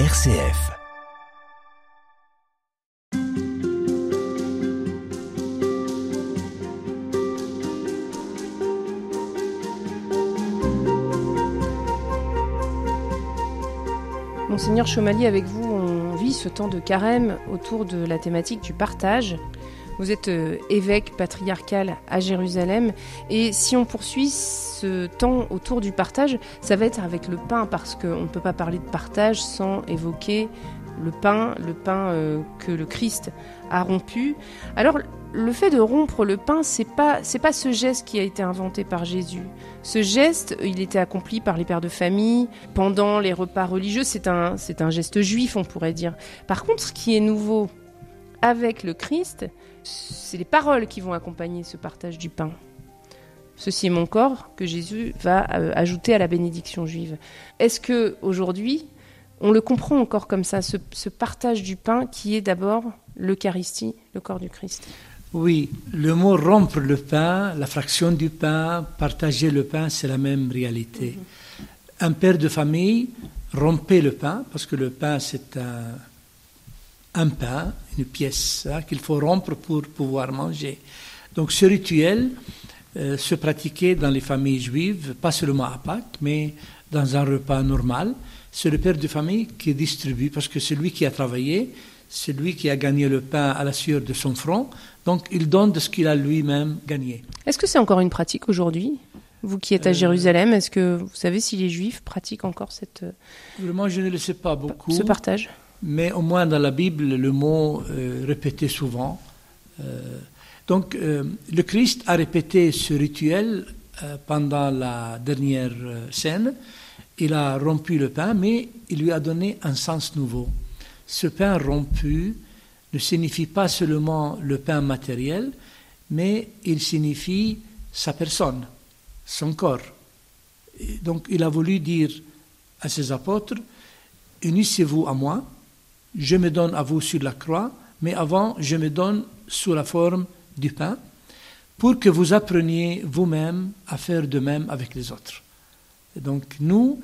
RCF. Monseigneur Chomali, avec vous, on vit ce temps de carême autour de la thématique du partage. Vous êtes euh, évêque patriarcal à Jérusalem et si on poursuit ce temps autour du partage, ça va être avec le pain parce qu'on ne peut pas parler de partage sans évoquer le pain, le pain euh, que le Christ a rompu. Alors le fait de rompre le pain, c'est pas pas ce geste qui a été inventé par Jésus. Ce geste, il était accompli par les pères de famille pendant les repas religieux. C'est un c'est un geste juif, on pourrait dire. Par contre, ce qui est nouveau avec le Christ, c'est les paroles qui vont accompagner ce partage du pain. Ceci est mon corps que Jésus va euh, ajouter à la bénédiction juive. Est-ce que aujourd'hui, on le comprend encore comme ça, ce, ce partage du pain qui est d'abord l'Eucharistie, le corps du Christ? Oui, le mot rompre le pain, la fraction du pain, partager le pain, c'est la même réalité. Un père de famille rompait le pain, parce que le pain, c'est un, un pain, une pièce hein, qu'il faut rompre pour pouvoir manger. Donc ce rituel euh, se pratiquait dans les familles juives, pas seulement à Pâques, mais dans un repas normal. C'est le père de famille qui distribue, parce que c'est lui qui a travaillé, c'est lui qui a gagné le pain à la sueur de son front, donc il donne de ce qu'il a lui-même gagné. Est-ce que c'est encore une pratique aujourd'hui vous qui êtes à Euh, Jérusalem, est-ce que vous savez si les Juifs pratiquent encore cette, euh, Vraiment, je ne le sais pas beaucoup. ce partage? Mais au moins dans la Bible, le mot euh, répété souvent. Euh, donc, euh, le Christ a répété ce rituel pendant la dernière scène. Il a rompu le pain, mais il lui a donné un sens nouveau. Ce pain rompu ne signifie pas seulement le pain matériel, mais il signifie sa personne, son corps. Et donc, il a voulu dire à ses apôtres, unissez-vous à moi, je me donne à vous sur la croix, mais avant, je me donne sous la forme du pain, pour que vous appreniez vous-même à faire de même avec les autres. Donc, nous,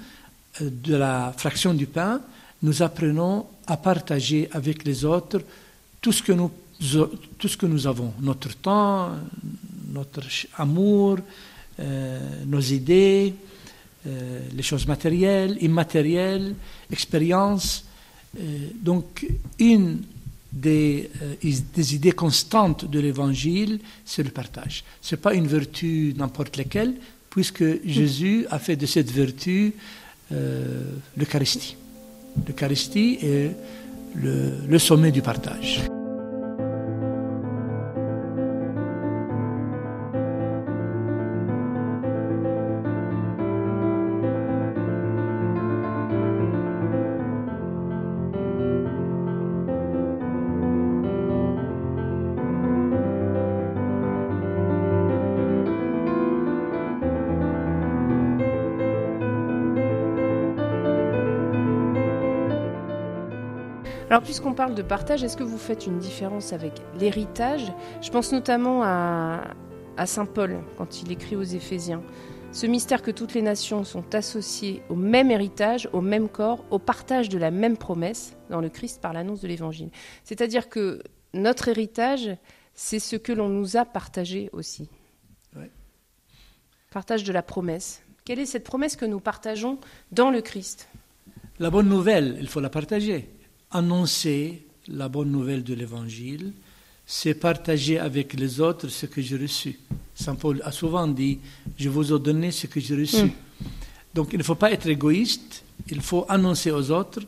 euh, de la fraction du pain, nous apprenons à partager avec les autres tout ce que nous, tout ce que nous avons, notre temps, notre amour, euh, nos idées, euh, les choses matérielles, immatérielles, expériences. Euh, donc, une des, euh, des idées constantes de l'Évangile, c'est le partage. Ce n'est pas une vertu n'importe laquelle, puisque Jésus a fait de cette vertu euh, l'Eucharistie. L'Eucharistie est le sommet du partage. Alors, puisqu'on parle de partage, est-ce que vous faites une différence avec l'héritage? Je pense notamment à, à Saint Paul, quand il écrit aux Éphésiens. Ce mystère que toutes les nations sont associées au même héritage, au même corps, au partage de la même promesse dans le Christ par l'annonce de l'Évangile. C'est-à-dire que notre héritage, c'est ce que l'on nous a partagé aussi. Ouais. Partage de la promesse. Quelle est cette promesse que nous partageons dans le Christ? La bonne nouvelle, il faut la partager. Annoncer la bonne nouvelle de l'Évangile, c'est partager avec les autres ce que j'ai reçu. Saint Paul a souvent dit, je vous ai donné ce que j'ai reçu. Mm. Donc il ne faut pas être égoïste, il faut annoncer aux autres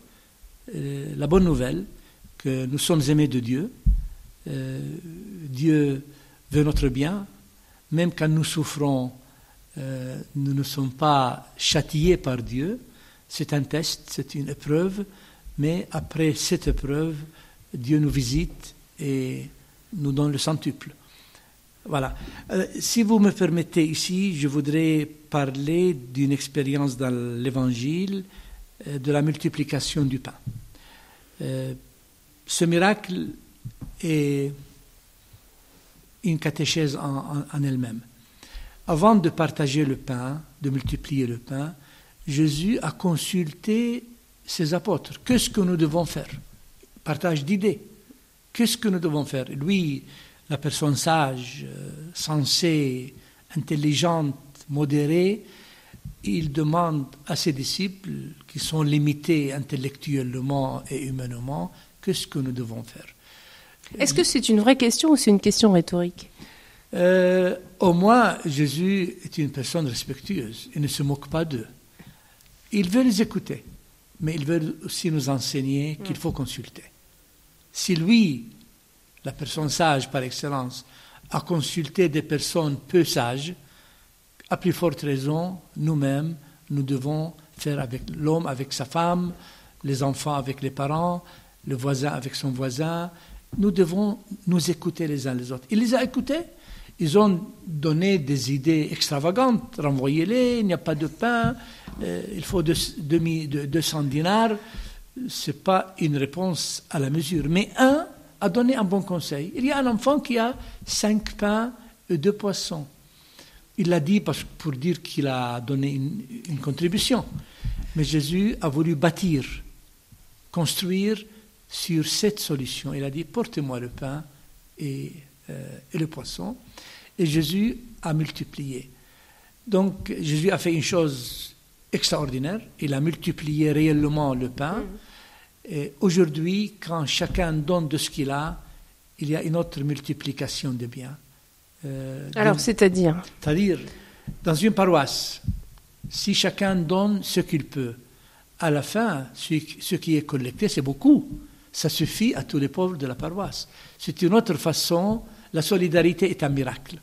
euh, la bonne nouvelle que nous sommes aimés de Dieu. Euh, Dieu veut notre bien, même quand nous souffrons, euh, nous ne sommes pas châtiés par Dieu. C'est un test, c'est une épreuve, mais après cette épreuve, Dieu nous visite et nous donne le centuple. Voilà. Euh, si vous me permettez ici, je voudrais parler d'une expérience dans l'Évangile euh, de la multiplication du pain. Euh, ce miracle est une catéchèse en, elle-même. Avant de partager le pain, de multiplier le pain, Jésus a consulté ses apôtres. Qu'est-ce que nous devons faire? Partage d'idées. Qu'est-ce que nous devons faire? Lui, la personne sage, euh, sensée, intelligente, modérée, il demande à ses disciples, qui sont limités intellectuellement et humainement, qu'est-ce que nous devons faire? Est-ce que c'est une vraie question ou c'est une question rhétorique? Euh, Au moins, Jésus est une personne respectueuse. Il ne se moque pas d'eux. Il veut les écouter, mais il veut aussi nous enseigner qu'il faut consulter. Si lui, la personne sage par excellence, a consulté des personnes peu sages, à plus forte raison, nous-mêmes, nous devons faire avec l'homme avec sa femme, les enfants avec les parents, le voisin avec son voisin. Nous devons nous écouter les uns les autres. Il les a écoutés. Ils ont donné des idées extravagantes. Renvoyez-les, il n'y a pas de pain, euh, il faut 200 dinars. Ce n'est pas une réponse à la mesure. Mais un a donné un bon conseil. Il y a un enfant qui a cinq pains et deux poissons. Il l'a dit pour dire qu'il a donné une, contribution. Mais Jésus a voulu bâtir, construire sur cette solution. Il a dit, portez-moi le pain et, euh, et, le poisson. Et Jésus a multiplié. Donc Jésus a fait une chose extraordinaire. Il a multiplié réellement le pain. Mm. Aujourd'hui, quand chacun donne de ce qu'il a, il y a une autre multiplication des biens. Euh, Alors, c'est-à-dire C'est-à-dire, dans une paroisse, si chacun donne ce qu'il peut, à la fin, ce qui est collecté, c'est beaucoup. Ça suffit à tous les pauvres de la paroisse. C'est une autre façon. La solidarité est un miracle.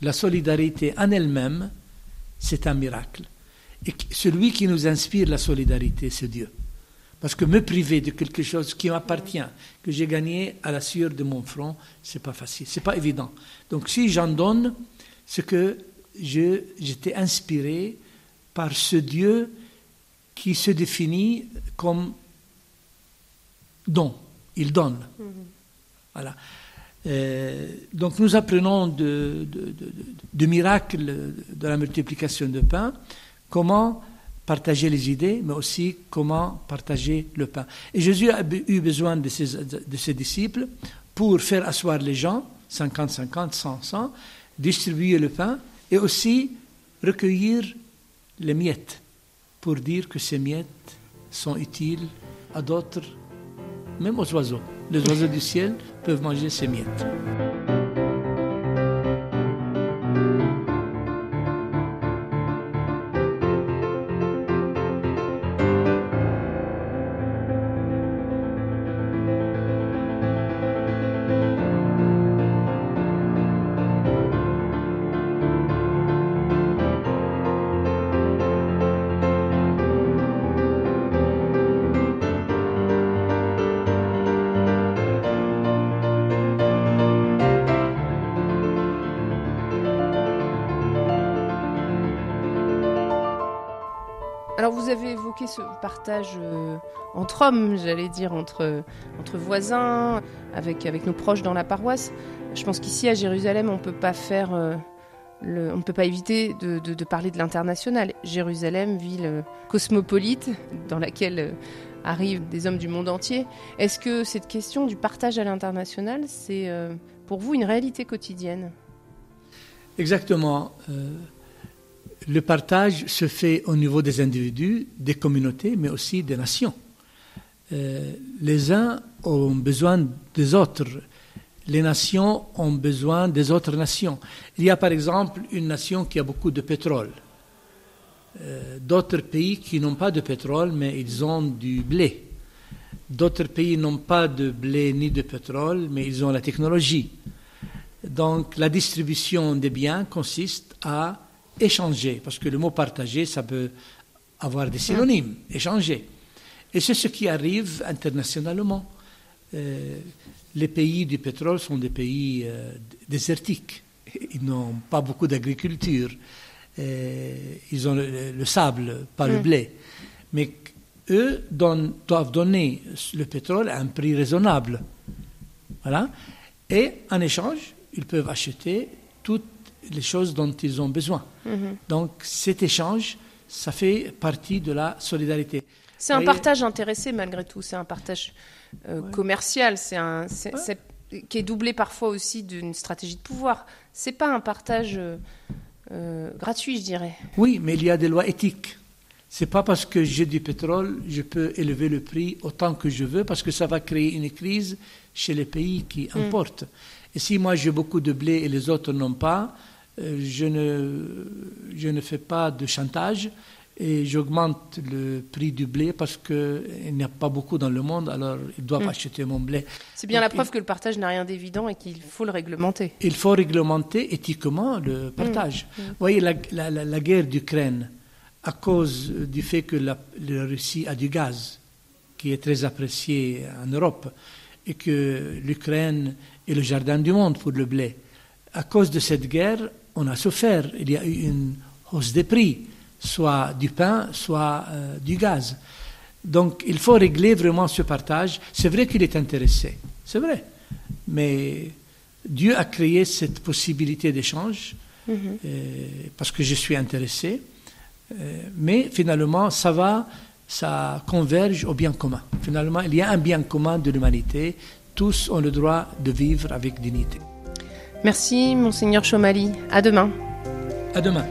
La solidarité en elle-même, c'est un miracle. Et celui qui nous inspire la solidarité, c'est Dieu. Parce que me priver de quelque chose qui m'appartient, que j'ai gagné à la sueur de mon front, c'est pas facile, c'est pas évident. Donc si j'en donne, c'est que j'étais inspiré par ce Dieu qui se définit comme don, il donne. Mm-hmm. Voilà. Euh, donc nous apprenons de, de, de, miracles de la multiplication de pain, comment partager les idées, mais aussi comment partager le pain. Et Jésus a eu besoin de ses, disciples pour faire asseoir les gens, 50, 50, 100, 100, distribuer le pain et aussi recueillir les miettes pour dire que ces miettes sont utiles à d'autres, même aux oiseaux. Les oiseaux du ciel peuvent manger ces miettes. Vous avez évoqué ce partage euh, entre hommes, j'allais dire, entre, entre voisins, avec, nos proches dans la paroisse. Je pense qu'ici à Jérusalem, on peut pas faire, euh, on ne peut pas éviter de, de, parler de l'international. Jérusalem, ville euh, cosmopolite, dans laquelle arrivent des hommes du monde entier. Est-ce que cette question du partage à l'international, c'est pour vous une réalité quotidienne? Exactement le partage se fait au niveau des individus, des communautés, mais aussi des nations. Euh, les uns ont besoin des autres. Les nations ont besoin des autres nations. Il y a par exemple une nation qui a beaucoup de pétrole. Euh, d'autres pays qui n'ont pas de pétrole, mais ils ont du blé. D'autres pays n'ont pas de blé ni de pétrole, mais ils ont la technologie. Donc la distribution des biens consiste à échanger, parce que le mot partager, ça peut avoir des synonymes, échanger. Et c'est ce qui arrive internationalement. Euh, les pays du pétrole sont des pays euh, désertiques. Ils n'ont pas beaucoup d'agriculture. Euh, ils ont le, sable, pas le blé. Mais eux doivent donner le pétrole à un prix raisonnable. Voilà. Et en échange, ils peuvent acheter toutes les choses dont ils ont besoin. Mhm. Donc cet échange, ça fait partie de la solidarité. C'est un partage intéressé malgré tout, c'est un partage euh, Ouais. commercial, c'est un, qui est doublé parfois aussi d'une stratégie de pouvoir. C'est pas un partage euh, euh, gratuit, je dirais. Oui, mais il y a des lois éthiques. C'est pas parce que j'ai du pétrole, je peux élever le prix autant que je veux, parce que ça va créer une crise chez les pays qui Mm. importent. Et si moi j'ai beaucoup de blé et les autres n'ont pas, je ne, je ne fais pas de chantage et j'augmente le prix du blé parce qu'il n'y a pas beaucoup dans le monde, alors ils doivent Mm. acheter mon blé. C'est bien Donc, la preuve que le partage n'a rien d'évident et qu'il faut le réglementer. Il faut réglementer éthiquement le partage. Mm. Vous voyez, la, la- la- la guerre d'Ukraine, à cause du fait que la, la Russie a du gaz, qui est très apprécié en Europe, et que l'Ukraine est le jardin du monde pour le blé, à cause de cette guerre, on a souffert. Il y a eu une hausse des prix, soit du pain, soit euh, du gaz. Donc il faut régler vraiment ce partage. C'est vrai qu'il est intéressé, c'est vrai. Mais Dieu a créé cette possibilité d'échange Mhm. euh, parce que je suis intéressé. Euh, mais finalement, ça va, ça converge au bien commun. Finalement, il y a un bien commun de l'humanité. Tous ont le droit de vivre avec dignité. Merci, Monseigneur Chomali. À demain. À demain.